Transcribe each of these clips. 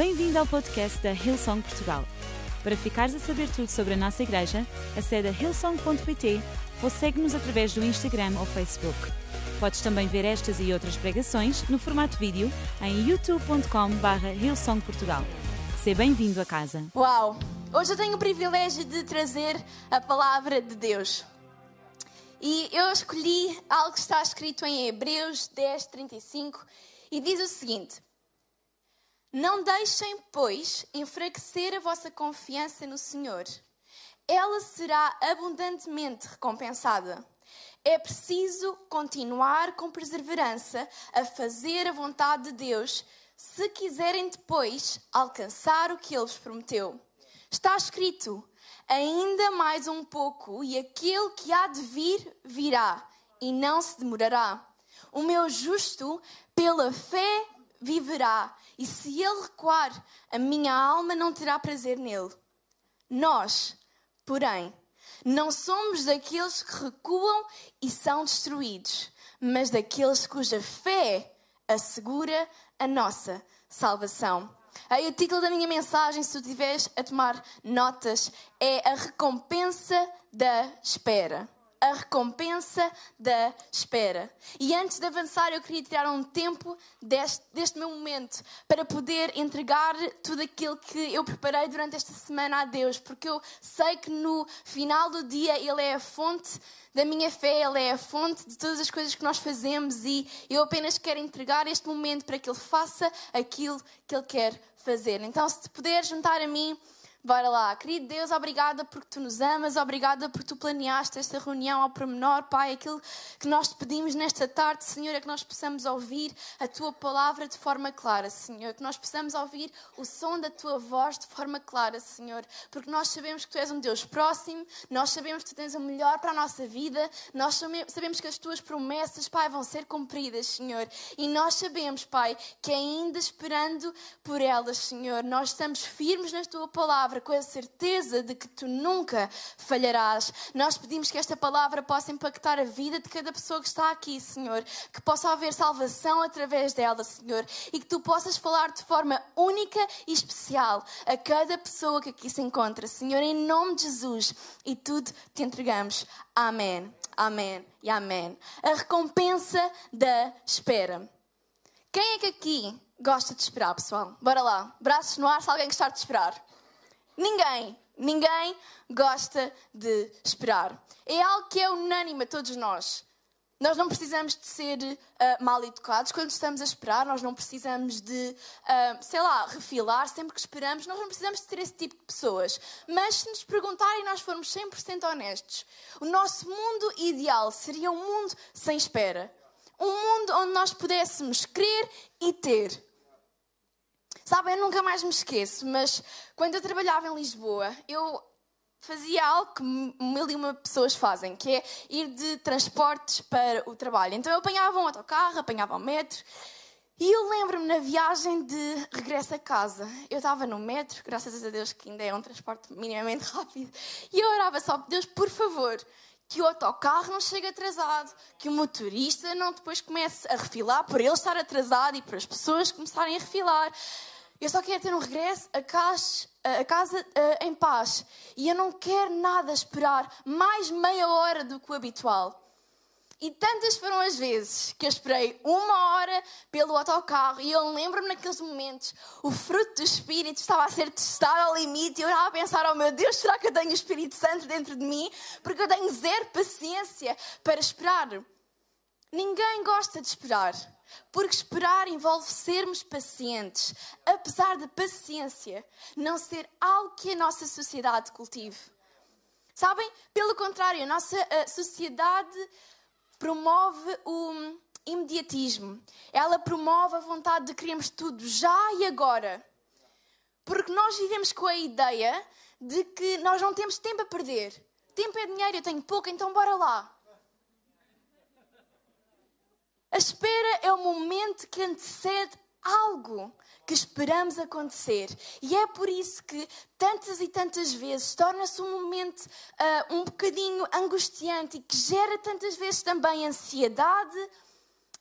Bem-vindo ao podcast da Hillsong Portugal. Para ficares a saber tudo sobre a nossa igreja, acede a hillsong.pt ou segue-nos através do Instagram ou Facebook. Podes também ver estas e outras pregações no formato vídeo em youtube.com.br hillsongportugal. Seja bem-vindo a casa. Uau! Hoje eu tenho o privilégio de trazer a palavra de Deus. E eu escolhi algo que está escrito em Hebreus 10, 35 e diz o seguinte: Não deixem, pois, enfraquecer a vossa confiança no Senhor. Ela será abundantemente recompensada. É preciso continuar com perseverança a fazer a vontade de Deus, se quiserem depois alcançar o que Ele vos prometeu. Está escrito: ainda mais um pouco, e aquele que há de vir virá, e não se demorará. O meu justo, pela fé, viverá, e se ele recuar, a minha alma não terá prazer nele. Nós, porém, não somos daqueles que recuam e são destruídos, mas daqueles cuja fé assegura a nossa salvação. Aí o título da minha mensagem, se tu estiveres a tomar notas, é a recompensa da espera a recompensa da espera. E antes de avançar, eu queria tirar um tempo deste, deste meu momento para poder entregar tudo aquilo que eu preparei durante esta semana a Deus, porque eu sei que no final do dia Ele é a fonte da minha fé, Ele é a fonte de todas as coisas que nós fazemos e eu apenas quero entregar este momento para que Ele faça aquilo que Ele quer fazer. Então, se te puder juntar a mim. Bora lá. Querido Deus, obrigada porque tu nos amas, obrigada porque tu planeaste esta reunião ao pormenor, Pai. Aquilo que nós te pedimos nesta tarde, Senhor, é que nós possamos ouvir a tua palavra de forma clara, Senhor. Que nós possamos ouvir o som da tua voz de forma clara, Senhor. Porque nós sabemos que tu és um Deus próximo, nós sabemos que tu tens o melhor para a nossa vida, nós sabemos que as tuas promessas, Pai, vão ser cumpridas, Senhor. E nós sabemos, Pai, que ainda esperando por elas, Senhor, nós estamos firmes na tua palavra palavra com a certeza de que tu nunca falharás. Nós pedimos que esta palavra possa impactar a vida de cada pessoa que está aqui, Senhor, que possa haver salvação através dela, Senhor, e que tu possas falar de forma única e especial a cada pessoa que aqui se encontra, Senhor, em nome de Jesus, e tudo te entregamos. Amém. Amém e amém. A recompensa da espera. Quem é que aqui gosta de esperar, pessoal? Bora lá. Braços no ar se alguém gostar de esperar. Ninguém, ninguém gosta de esperar. É algo que é unânime a todos nós. Nós não precisamos de ser uh, mal educados quando estamos a esperar, nós não precisamos de, uh, sei lá, refilar sempre que esperamos, nós não precisamos de ser esse tipo de pessoas. Mas se nos perguntarem e nós formos 100% honestos, o nosso mundo ideal seria um mundo sem espera. Um mundo onde nós pudéssemos crer e ter. Sabem, eu nunca mais me esqueço, mas quando eu trabalhava em Lisboa, eu fazia algo que mil e uma pessoas fazem, que é ir de transportes para o trabalho. Então eu apanhava um autocarro, apanhava um metro, e eu lembro-me na viagem de regresso a casa. Eu estava no metro, graças a Deus que ainda é um transporte minimamente rápido, e eu orava só, Deus, por favor, que o autocarro não chegue atrasado, que o motorista não depois comece a refilar por ele estar atrasado e para as pessoas começarem a refilar. Eu só quero ter um regresso a casa, a casa uh, em paz. E eu não quero nada esperar mais meia hora do que o habitual. E tantas foram as vezes que eu esperei uma hora pelo autocarro e eu lembro-me naqueles momentos, o fruto do Espírito estava a ser testado ao limite e eu estava a pensar, oh meu Deus, será que eu tenho o Espírito Santo dentro de mim? Porque eu tenho zero paciência para esperar. Ninguém gosta de esperar. Porque esperar envolve sermos pacientes, apesar da paciência não ser algo que a nossa sociedade cultive. Sabem? Pelo contrário, a nossa a sociedade promove o imediatismo. Ela promove a vontade de queremos tudo já e agora. Porque nós vivemos com a ideia de que nós não temos tempo a perder. Tempo é dinheiro, eu tenho pouco, então bora lá. A espera é o momento que antecede algo que esperamos acontecer. E é por isso que tantas e tantas vezes torna-se um momento uh, um bocadinho angustiante e que gera tantas vezes também ansiedade,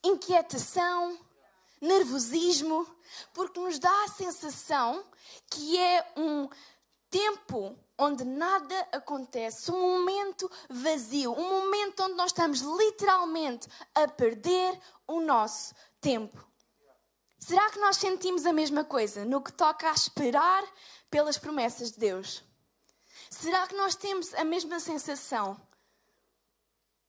inquietação, nervosismo, porque nos dá a sensação que é um tempo onde nada acontece, um momento vazio, um momento onde nós estamos literalmente a perder o nosso tempo. Será que nós sentimos a mesma coisa no que toca a esperar pelas promessas de Deus? Será que nós temos a mesma sensação,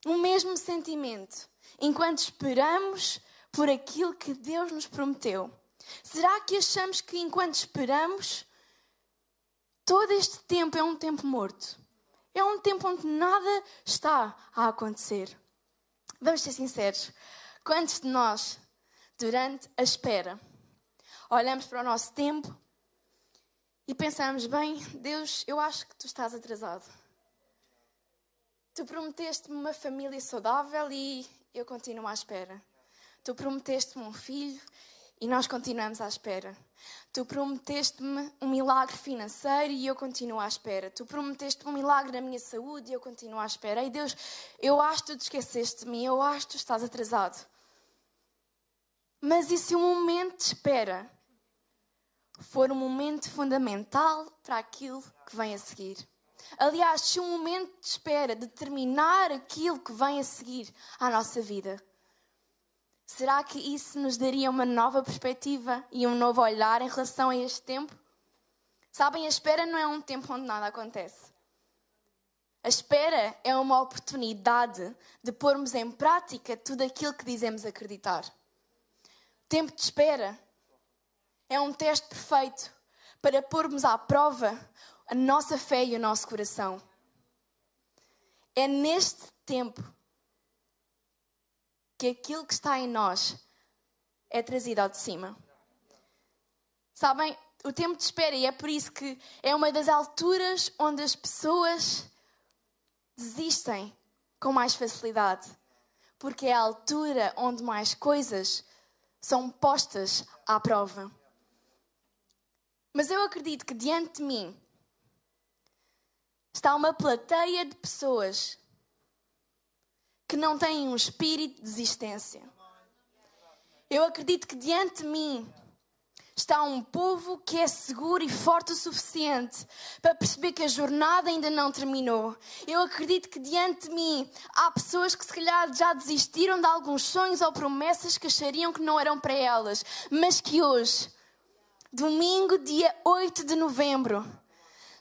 o mesmo sentimento, enquanto esperamos por aquilo que Deus nos prometeu? Será que achamos que enquanto esperamos, todo este tempo é um tempo morto? É um tempo onde nada está a acontecer. Vamos ser sinceros. Quantos de nós, durante a espera, olhamos para o nosso tempo e pensamos: bem, Deus, eu acho que tu estás atrasado. Tu prometeste-me uma família saudável e eu continuo à espera. Tu prometeste-me um filho e nós continuamos à espera. Tu prometeste-me um milagre financeiro e eu continuo à espera. Tu prometeste-me um milagre na minha saúde e eu continuo à espera. E Deus, eu acho que tu te esqueceste de mim, eu acho que tu estás atrasado. Mas e se um momento de espera for um momento fundamental para aquilo que vem a seguir? Aliás, se um momento de espera determinar aquilo que vem a seguir à nossa vida, Será que isso nos daria uma nova perspectiva e um novo olhar em relação a este tempo? Sabem, a espera não é um tempo onde nada acontece. A espera é uma oportunidade de pormos em prática tudo aquilo que dizemos acreditar. Tempo de espera é um teste perfeito para pormos à prova a nossa fé e o nosso coração. É neste tempo que aquilo que está em nós é trazido ao de cima. Sabem, o tempo de espera, e é por isso que é uma das alturas onde as pessoas desistem com mais facilidade. Porque é a altura onde mais coisas são postas à prova. Mas eu acredito que diante de mim está uma plateia de pessoas que não têm um espírito de desistência. Eu acredito que diante de mim está um povo que é seguro e forte o suficiente para perceber que a jornada ainda não terminou. Eu acredito que diante de mim há pessoas que se calhar já desistiram de alguns sonhos ou promessas que achariam que não eram para elas, mas que hoje, domingo, dia 8 de novembro,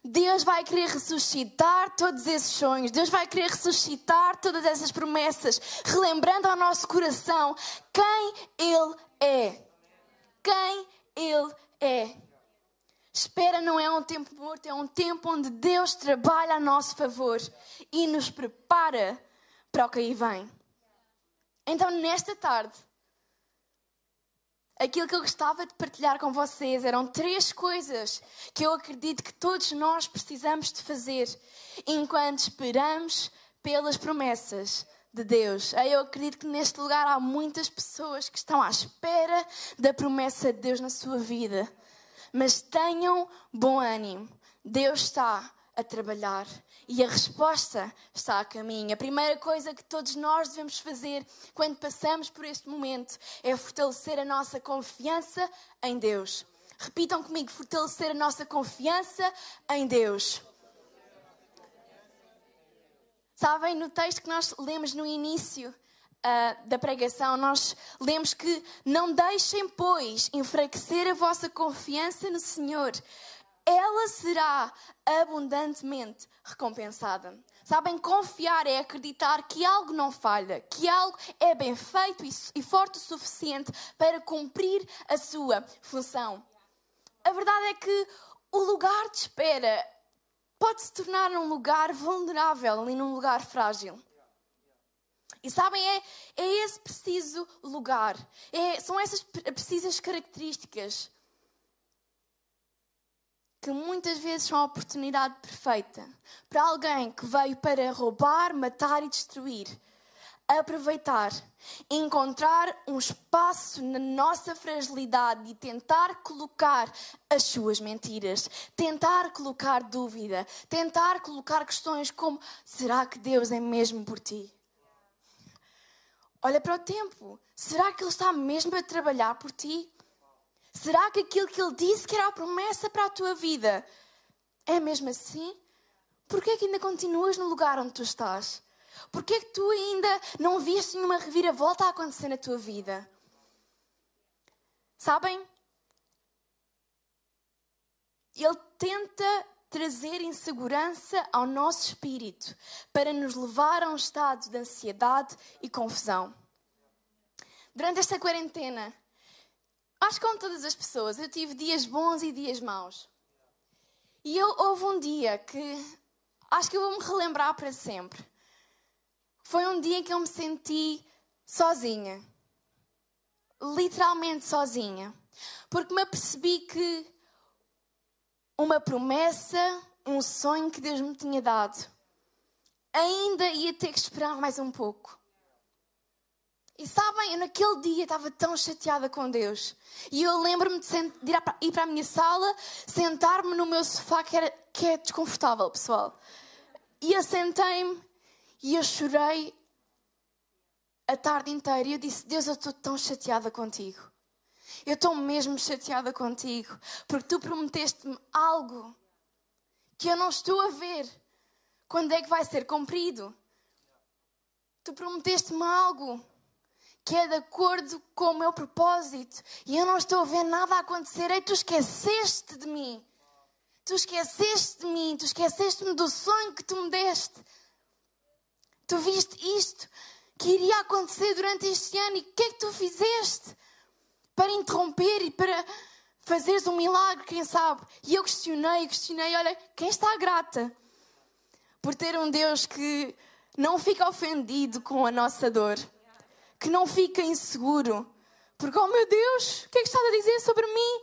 Deus vai querer ressuscitar todos esses sonhos, Deus vai querer ressuscitar todas essas promessas, relembrando ao nosso coração quem Ele é. Quem Ele é. Espera não é um tempo morto, é um tempo onde Deus trabalha a nosso favor e nos prepara para o que aí vem. Então, nesta tarde, aquilo que eu gostava de partilhar com vocês eram três coisas que eu acredito que todos nós precisamos de fazer enquanto esperamos pelas promessas de Deus. Eu acredito que neste lugar há muitas pessoas que estão à espera da promessa de Deus na sua vida. Mas tenham bom ânimo. Deus está a trabalhar e a resposta está a caminho. A primeira coisa que todos nós devemos fazer quando passamos por este momento é fortalecer a nossa confiança em Deus. Repitam comigo: fortalecer a nossa confiança em Deus. Sabem, no texto que nós lemos no início uh, da pregação, nós lemos que não deixem, pois, enfraquecer a vossa confiança no Senhor ela será abundantemente recompensada. Sabem, confiar é acreditar que algo não falha, que algo é bem feito e forte o suficiente para cumprir a sua função. A verdade é que o lugar de espera pode se tornar um lugar vulnerável e num lugar frágil. E sabem, é, é esse preciso lugar, é, são essas precisas características que muitas vezes são a oportunidade perfeita para alguém que veio para roubar, matar e destruir. Aproveitar, encontrar um espaço na nossa fragilidade e tentar colocar as suas mentiras, tentar colocar dúvida, tentar colocar questões como: será que Deus é mesmo por ti? Olha para o tempo. Será que Ele está mesmo a trabalhar por ti? Será que aquilo que Ele disse que era a promessa para a tua vida é mesmo assim? Por que é que ainda continuas no lugar onde tu estás? Por que é que tu ainda não viste nenhuma reviravolta a acontecer na tua vida? Sabem? Ele tenta trazer insegurança ao nosso espírito para nos levar a um estado de ansiedade e confusão. Durante esta quarentena, acho que como todas as pessoas, eu tive dias bons e dias maus. E eu, houve um dia que acho que eu vou me relembrar para sempre. Foi um dia em que eu me senti sozinha. Literalmente sozinha. Porque me apercebi que uma promessa, um sonho que Deus me tinha dado, ainda ia ter que esperar mais um pouco. E sabem, eu naquele dia estava tão chateada com Deus. E eu lembro-me de, de, ir para a minha sala, sentar-me no meu sofá, que, era, que é desconfortável, pessoal. E eu sentei-me e eu chorei a tarde inteira. E eu disse: Deus, eu estou tão chateada contigo. Eu estou mesmo chateada contigo, porque tu prometeste-me algo que eu não estou a ver. Quando é que vai ser cumprido? Tu prometeste-me algo que é de acordo com o meu propósito e eu não estou a ver nada a acontecer. Ei, tu esqueceste de mim. Tu esqueceste de mim, tu esqueceste-me do sonho que tu me deste. Tu viste isto que iria acontecer durante este ano e o que é que tu fizeste? para interromper e para fazeres um milagre, quem sabe? E eu questionei, questionei, olha, quem está grata por ter um Deus que não fica ofendido com a nossa dor, que não fica inseguro, porque, oh meu Deus, o que é que estás a dizer sobre mim?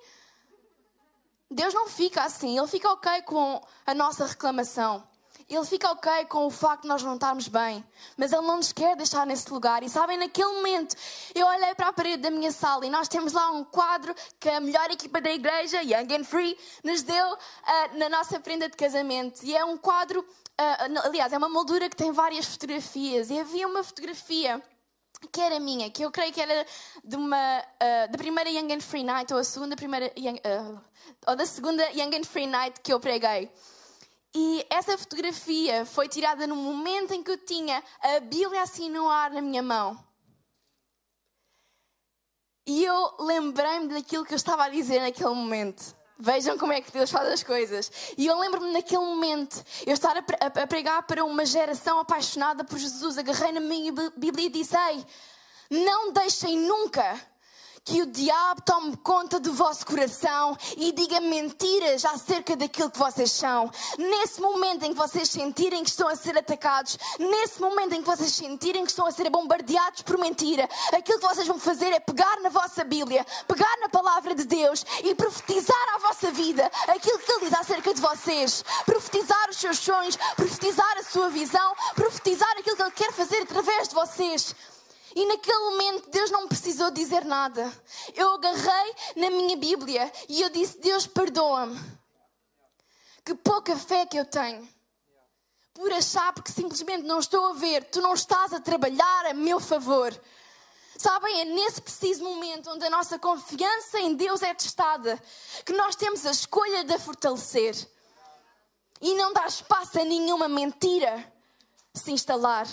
Deus não fica assim, Ele fica ok com a nossa reclamação. Ele fica ok com o facto de nós não estarmos bem, mas Ele não nos quer deixar nesse lugar. E sabem, naquele momento, eu olhei para a parede da minha sala e nós temos lá um quadro que a melhor equipa da igreja, Young and Free, nos deu uh, na nossa prenda de casamento. E é um quadro, uh, aliás, é uma moldura que tem várias fotografias. E havia uma fotografia que era minha, que eu creio que era de uma uh, da primeira Young and Free Night ou a segunda primeira young, uh, ou da segunda Young and Free Night que eu preguei. E essa fotografia foi tirada no momento em que eu tinha a Bíblia assim no ar na minha mão. E eu lembrei-me daquilo que eu estava a dizer naquele momento. Vejam como é que Deus faz as coisas. E eu lembro-me naquele momento, eu estar a, pregar para uma geração apaixonada por Jesus. Agarrei na minha Bíblia e disse: Ei, não deixem nunca que o diabo tome conta do vosso coração e diga mentiras acerca daquilo que vocês são. Nesse momento em que vocês sentirem que estão a ser atacados, nesse momento em que vocês sentirem que estão a ser bombardeados por mentira, aquilo que vocês vão fazer é pegar na vossa Bíblia, pegar na palavra de Deus e profetizar à vossa vida aquilo que Ele diz acerca de vocês. Profetizar os seus sonhos, profetizar a sua visão, profetizar aquilo que Ele quer fazer através de vocês. E naquele momento Deus não precisou dizer nada. Eu agarrei na minha Bíblia e eu disse: Deus, perdoa-me. Que pouca fé que eu tenho. Por achar porque simplesmente não estou a ver, tu não estás a trabalhar a meu favor. Sabem, é nesse preciso momento onde a nossa confiança em Deus é testada que nós temos a escolha de a fortalecer e não dar espaço a nenhuma mentira se instalar.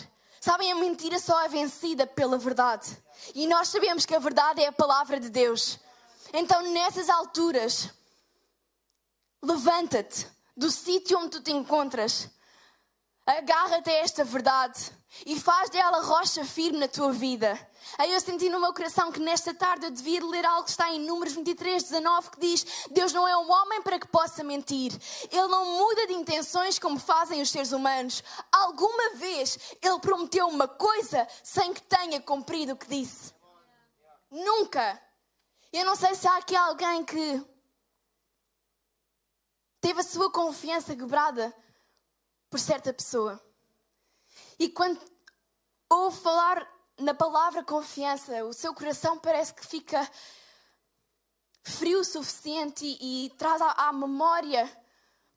Sabem, a mentira só é vencida pela verdade. E nós sabemos que a verdade é a palavra de Deus. Então, nessas alturas, levanta-te do sítio onde tu te encontras, agarra-te a esta verdade e faz dela rocha firme na tua vida. Aí eu senti no meu coração que nesta tarde eu devia ler algo que está em Números 23, 19, que diz: Deus não é um homem para que possa mentir. Ele não muda de intenções como fazem os seres humanos. Alguma vez ele prometeu uma coisa sem que tenha cumprido o que disse. Nunca. Eu não sei se há aqui alguém que teve a sua confiança quebrada por certa pessoa. E quando ouve falar na palavra confiança, o seu coração parece que fica frio o suficiente e, e traz à, à memória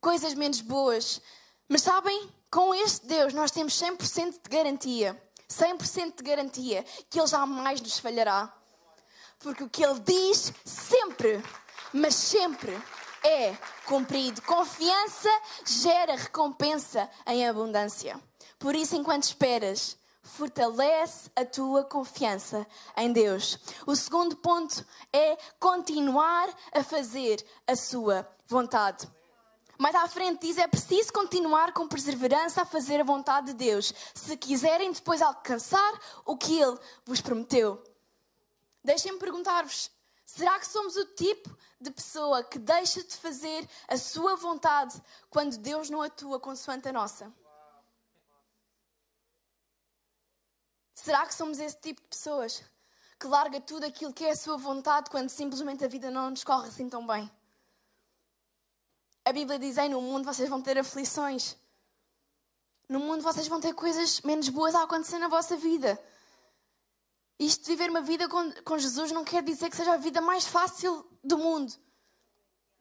coisas menos boas. Mas sabem, com este Deus nós temos 100% de garantia. 100% de garantia que Ele jamais nos falhará. Porque o que Ele diz sempre, mas sempre, é cumprido. Confiança gera recompensa em abundância. Por isso, enquanto esperas, fortalece a tua confiança em Deus. O segundo ponto é continuar a fazer a sua vontade. Mais à frente diz: é preciso continuar com perseverança a fazer a vontade de Deus, se quiserem depois alcançar o que Ele vos prometeu. Deixem-me perguntar-vos: será que somos o tipo de pessoa que deixa de fazer a sua vontade quando Deus não atua consoante a nossa? Será que somos esse tipo de pessoas que larga tudo aquilo que é a sua vontade quando simplesmente a vida não nos corre assim tão bem? A Bíblia diz: no mundo vocês vão ter aflições. No mundo vocês vão ter coisas menos boas a acontecer na vossa vida. Isto de viver uma vida com, com Jesus não quer dizer que seja a vida mais fácil do mundo.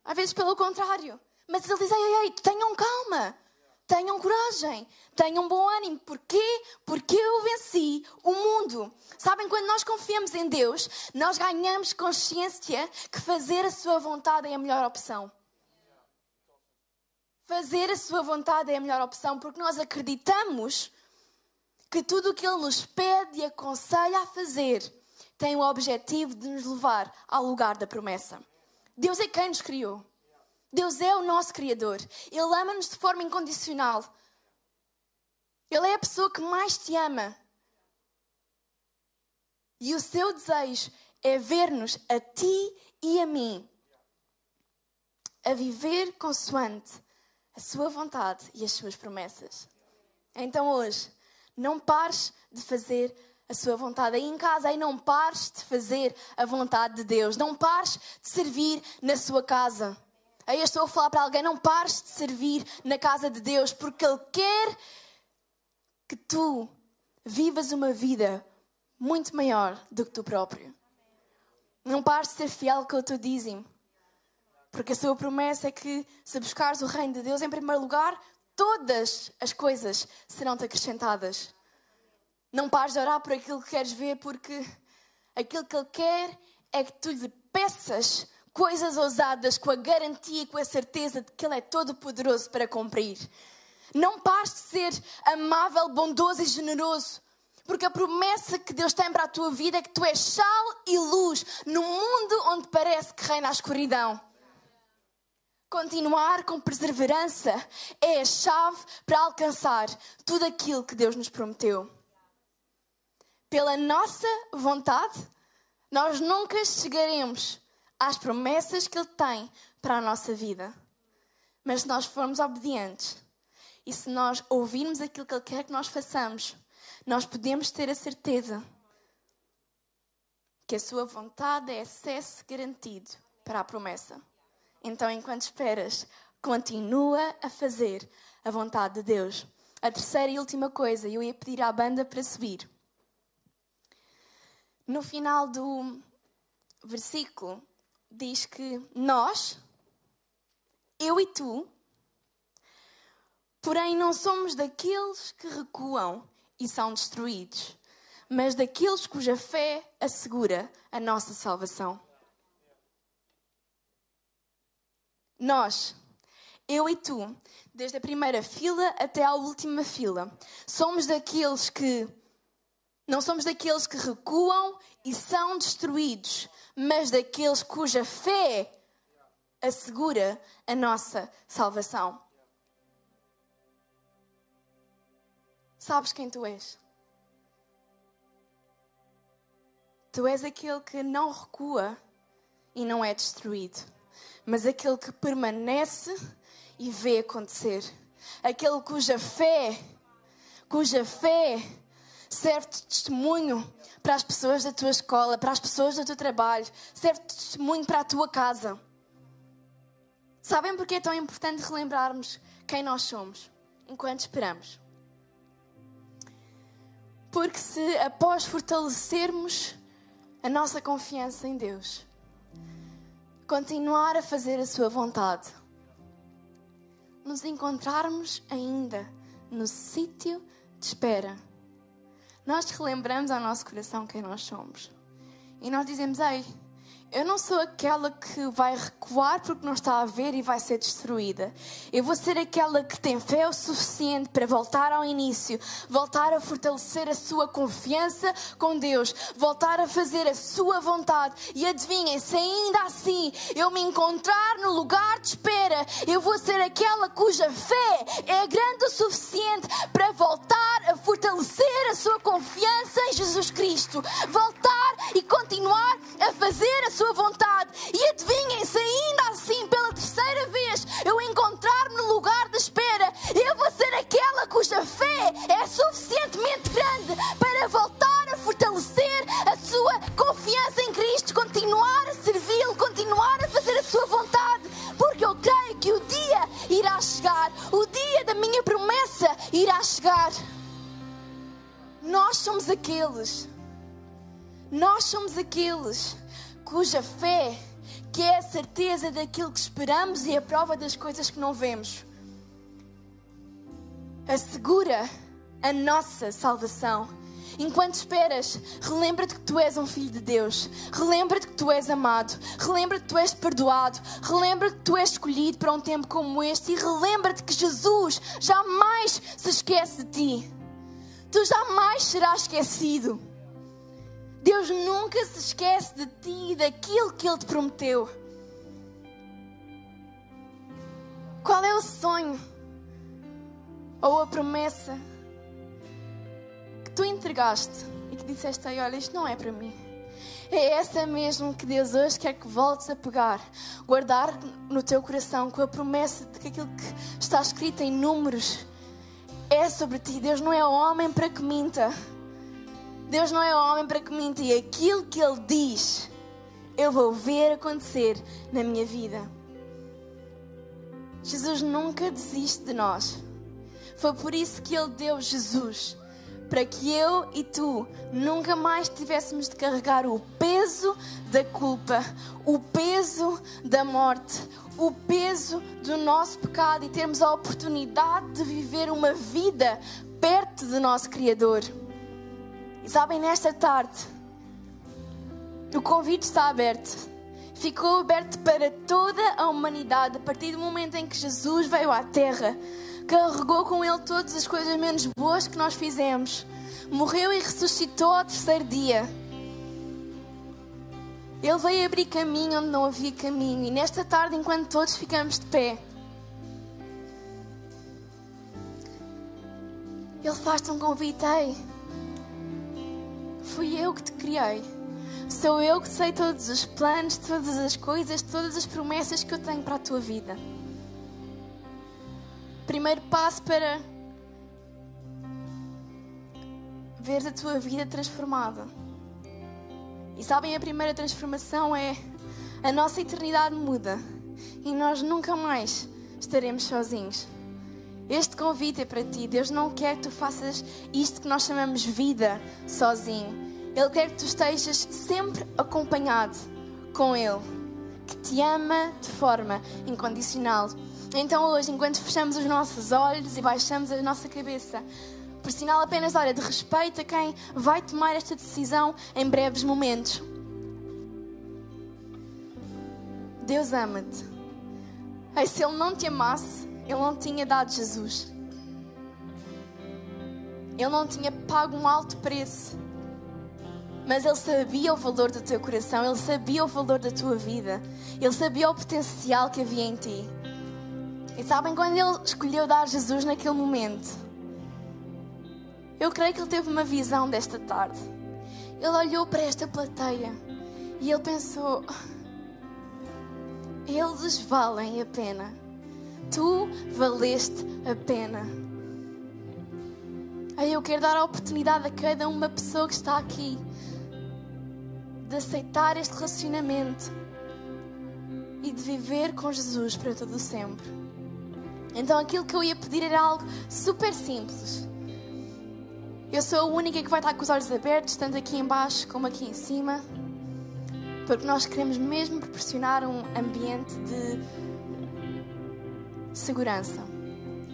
Às vezes pelo contrário. Mas ele diz: ei, ei, ei, tenham calma. Tenham coragem, tenham bom ânimo. Porquê? Porque eu venci o mundo. Sabem, quando nós confiamos em Deus, nós ganhamos consciência que fazer a sua vontade é a melhor opção. Fazer a sua vontade é a melhor opção porque nós acreditamos que tudo o que Ele nos pede e aconselha a fazer tem o objetivo de nos levar ao lugar da promessa. Deus é quem nos criou. Deus é o nosso Criador. Ele ama-nos de forma incondicional. Ele é a pessoa que mais te ama. E o seu desejo é ver-nos a ti e a mim a viver consoante a sua vontade e as suas promessas. Então hoje, não pares de fazer a sua vontade aí em casa, aí não pares de fazer a vontade de Deus, não pares de servir na sua casa. Aí eu estou a falar para alguém: não pares de servir na casa de Deus, porque Ele quer que tu vivas uma vida muito maior do que tu próprio. Não pares de ser fiel com o teu dízimo. Porque a sua promessa é que, se buscares o reino de Deus em primeiro lugar, todas as coisas serão-te acrescentadas. Não pares de orar por aquilo que queres ver, porque aquilo que Ele quer é que tu lhe peças coisas ousadas com a garantia e com a certeza de que Ele é todo poderoso para cumprir. Não pares de ser amável, bondoso e generoso. Porque a promessa que Deus tem para a tua vida é que tu és sal e luz no mundo onde parece que reina a escuridão. Continuar com perseverança é a chave para alcançar tudo aquilo que Deus nos prometeu. Pela nossa vontade, nós nunca chegaremos às promessas que Ele tem para a nossa vida. Mas se nós formos obedientes e se nós ouvirmos aquilo que Ele quer que nós façamos, nós podemos ter a certeza que a Sua vontade é acesso garantido para a promessa. Então, enquanto esperas, continua a fazer a vontade de Deus. A terceira e última coisa, eu ia pedir à banda para subir. No final do versículo, diz que nós, eu e tu, porém não somos daqueles que recuam e são destruídos, mas daqueles cuja fé assegura a nossa salvação. Nós, eu e tu, desde a primeira fila até à última fila, somos daqueles que não somos daqueles que recuam e são destruídos, mas daqueles cuja fé assegura a nossa salvação. Sabes quem tu és? Tu és aquele que não recua e não é destruído mas aquele que permanece e vê acontecer. Aquele cuja fé, cuja fé serve de testemunho para as pessoas da tua escola, para as pessoas do teu trabalho, serve de testemunho para a tua casa. Sabem porque é tão importante relembrarmos quem nós somos enquanto esperamos? Porque se após fortalecermos a nossa confiança em Deus, continuar a fazer a Sua vontade, nos encontrarmos ainda no sítio de espera, nós relembramos ao nosso coração quem nós somos. E nós dizemos: Ei, eu não sou aquela que vai recuar porque não está a ver e vai ser destruída. Eu vou ser aquela que tem fé o suficiente para voltar ao início, voltar a fortalecer a sua confiança com Deus, voltar a fazer a sua vontade. E adivinhem, se ainda assim eu me encontrar no lugar de espera, eu vou ser aquela cuja fé é grande o suficiente para voltar a fortalecer a sua confiança em Jesus Cristo, voltar e continuar a fazer a sua vontade. E adivinhem, se ainda assim, pela terceira vez, eu encontrar-me no lugar de espera, eu vou ser aquela cuja fé é suficientemente grande para voltar a fortalecer a sua confiança em Cristo, continuar a servi-lo, continuar a fazer a sua vontade, porque eu creio que o dia irá chegar, o dia da minha promessa irá chegar. Nós somos aqueles, nós somos aqueles cuja fé, que é a certeza daquilo que esperamos e a prova das coisas que não vemos, assegura a nossa salvação. Enquanto esperas, relembra-te que tu és um filho de Deus. Relembra-te que tu és amado. Relembra-te que tu és perdoado. Relembra-te que tu és escolhido para um tempo como este. E relembra-te que Jesus jamais se esquece de ti. Tu jamais serás esquecido. Deus nunca se esquece de ti e daquilo que Ele te prometeu. Qual é o sonho ou a promessa que tu entregaste e que disseste aí: Olha, isto não é para mim? É essa mesmo que Deus hoje quer que voltes a pegar, guardar no teu coração com a promessa de que aquilo que está escrito em números é sobre ti. Deus não é homem para que minta. Deus não é homem para que minta e aquilo que Ele diz, eu vou ver acontecer na minha vida. Jesus nunca desiste de nós. Foi por isso que Ele deu Jesus, para que eu e tu nunca mais tivéssemos de carregar o peso da culpa, o peso da morte, o peso do nosso pecado e termos a oportunidade de viver uma vida perto do nosso Criador. E sabem, nesta tarde, o convite está aberto. Ficou aberto para toda a humanidade a partir do momento em que Jesus veio à Terra. Carregou com ele todas as coisas menos boas que nós fizemos. Morreu e ressuscitou ao terceiro dia. Ele veio abrir caminho onde não havia caminho. E nesta tarde, enquanto todos ficamos de pé, Ele faz-te um convite. Ei, Fui eu que te criei. Sou eu que sei todos os planos, todas as coisas, todas as promessas que eu tenho para a tua vida. Primeiro passo para ver a tua vida transformada. E sabem, a primeira transformação é a nossa eternidade muda e nós nunca mais estaremos sozinhos. Este convite é para ti. Deus não quer que tu faças isto que nós chamamos vida sozinho. Ele quer que tu estejas sempre acompanhado com Ele, que te ama de forma incondicional. Então, hoje, enquanto fechamos os nossos olhos e baixamos a nossa cabeça, por sinal apenas olha, de respeito a quem vai tomar esta decisão em breves momentos. Deus ama-te. Se Ele não te amasse, ele não tinha dado Jesus. Ele não tinha pago um alto preço. Mas Ele sabia o valor do teu coração, Ele sabia o valor da tua vida, Ele sabia o potencial que havia em ti. E sabem, quando Ele escolheu dar Jesus naquele momento, eu creio que Ele teve uma visão desta tarde. Ele olhou para esta plateia e Ele pensou: eles valem a pena Tu valeste a pena. Aí eu quero dar a oportunidade a cada uma pessoa que está aqui de aceitar este relacionamento e de viver com Jesus para todo sempre. Então aquilo que eu ia pedir era algo super simples. Eu sou a única que vai estar com os olhos abertos, tanto aqui embaixo como aqui em cima, porque nós queremos mesmo proporcionar um ambiente de segurança.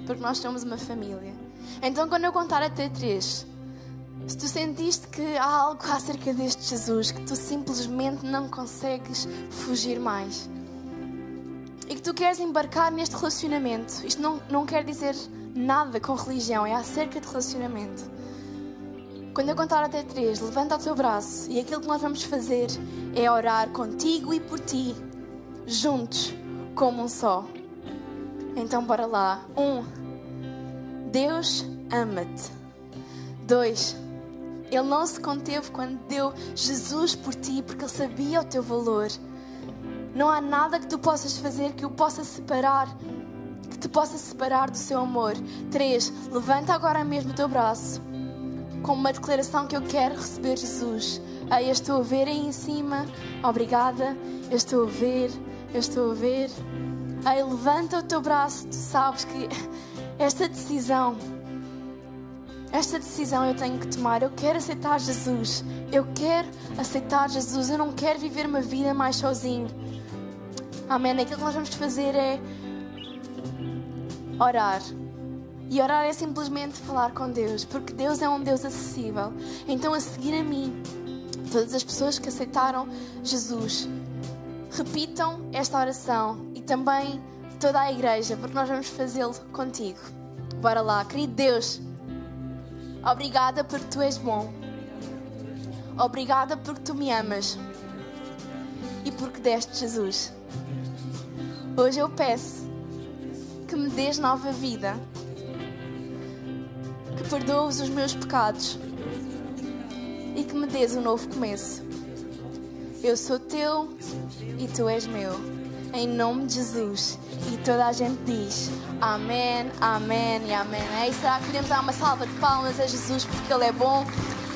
Porque nós somos uma família. Então, quando eu contar até três, Se tu sentiste que há algo acerca deste Jesus que tu simplesmente não consegues fugir mais e que tu queres embarcar neste relacionamento, isto não, não quer dizer nada com religião, é acerca de relacionamento. Quando eu contar até três, levanta o teu braço e aquilo que nós vamos fazer é orar contigo e por ti, juntos, como um só. Então, bora lá. Um, Deus ama-te. Dois, Ele não se conteve quando deu Jesus por ti, porque Ele sabia o teu valor. Não há nada que tu possas fazer que o possa separar, que te possa separar do seu amor. Três, levanta agora mesmo o teu braço, com uma declaração que eu quero receber Jesus. Ei, eu estou a ver aí em cima, obrigada. Eu estou a ver, eu estou a ver. Ei, levanta o teu braço, tu sabes que esta decisão, esta decisão eu tenho que tomar. Eu quero aceitar Jesus. Eu quero aceitar Jesus. Eu não quero viver uma vida mais sozinho. Amém. Aquilo que nós vamos fazer é orar. E orar é simplesmente falar com Deus, porque Deus é um Deus acessível. Então, a seguir a mim, todas as pessoas que aceitaram Jesus, repitam esta oração e também toda a igreja, porque nós vamos fazê-lo contigo. Bora lá, querido Deus, obrigada porque tu és bom. Obrigada porque tu me amas e porque deste Jesus. Hoje eu peço que me dês nova vida, que perdoes os meus pecados e que me dês um novo começo. Eu sou teu e tu és meu. Em nome de Jesus. E toda a gente diz Amém, Amém e Amém. É, será que podemos dar uma salva de palmas a Jesus porque Ele é bom?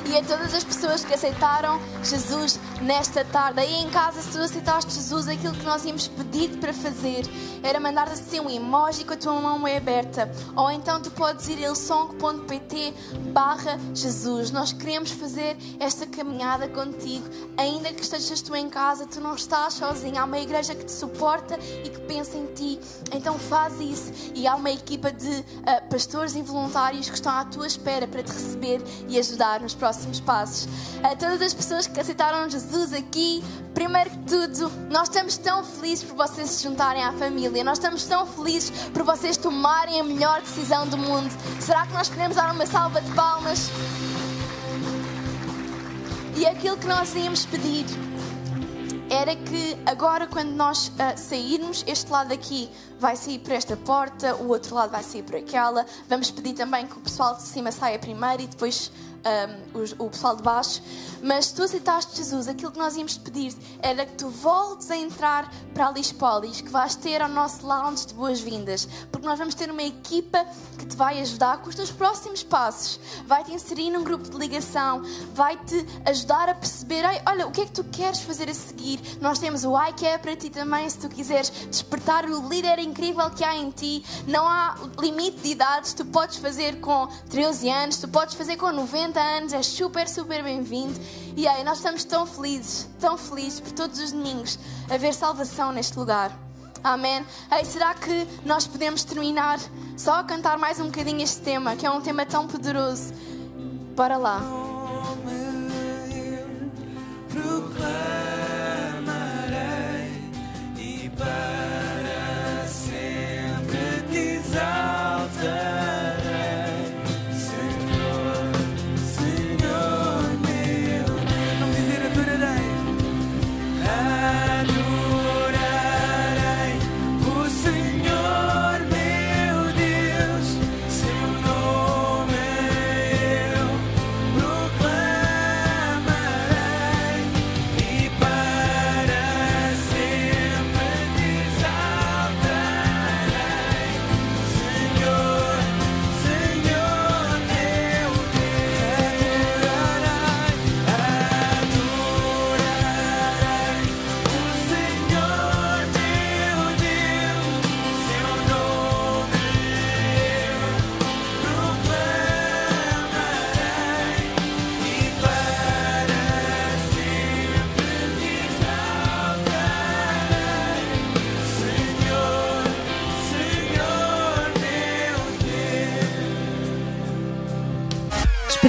e a todas as pessoas que aceitaram Jesus nesta tarde. Aí em casa, se tu aceitaste Jesus, aquilo que nós íamos pedir para fazer era mandar assim um emoji com a tua mão é aberta. Ou então tu podes ir a ilsong.pt barra Jesus. Nós queremos fazer esta caminhada contigo. Ainda que estejas tu em casa, tu não estás sozinho. Há uma igreja que te suporta e que pensa em ti. Então faz isso. E há uma equipa de uh, pastores e voluntários que estão à tua espera para te receber e ajudar nos próximos passos. A todas as pessoas que aceitaram Jesus aqui, primeiro que tudo, nós estamos tão felizes por vocês se juntarem à família. Nós estamos tão felizes por vocês tomarem a melhor decisão do mundo. Será que nós podemos dar uma salva de palmas? E aquilo que nós íamos pedir era que agora, quando nós uh, sairmos, este lado aqui vai sair por esta porta, o outro lado vai sair por aquela. Vamos pedir também que o pessoal de cima saia primeiro e depois um, o, pessoal de baixo, mas tu aceitaste Jesus, aquilo que nós íamos pedir era que tu voltes a entrar para a Lispolis, que vais ter ao nosso lounge de boas-vindas, porque nós vamos ter uma equipa que te vai ajudar com os teus próximos passos, vai te inserir num grupo de ligação, vai te ajudar a perceber, olha, o que é que tu queres fazer a seguir? Nós temos o iCare para ti também, se tu quiseres despertar o líder incrível que há em ti, não há limite de idades, tu podes fazer com 13 anos, tu podes fazer com 90 50 anos, és super, super bem-vindo. E aí, nós estamos tão felizes, tão felizes por todos os domingos haver salvação neste lugar. Amém. Ei, será que nós podemos terminar só a cantar mais um bocadinho este tema, que é um tema tão poderoso? Bora lá.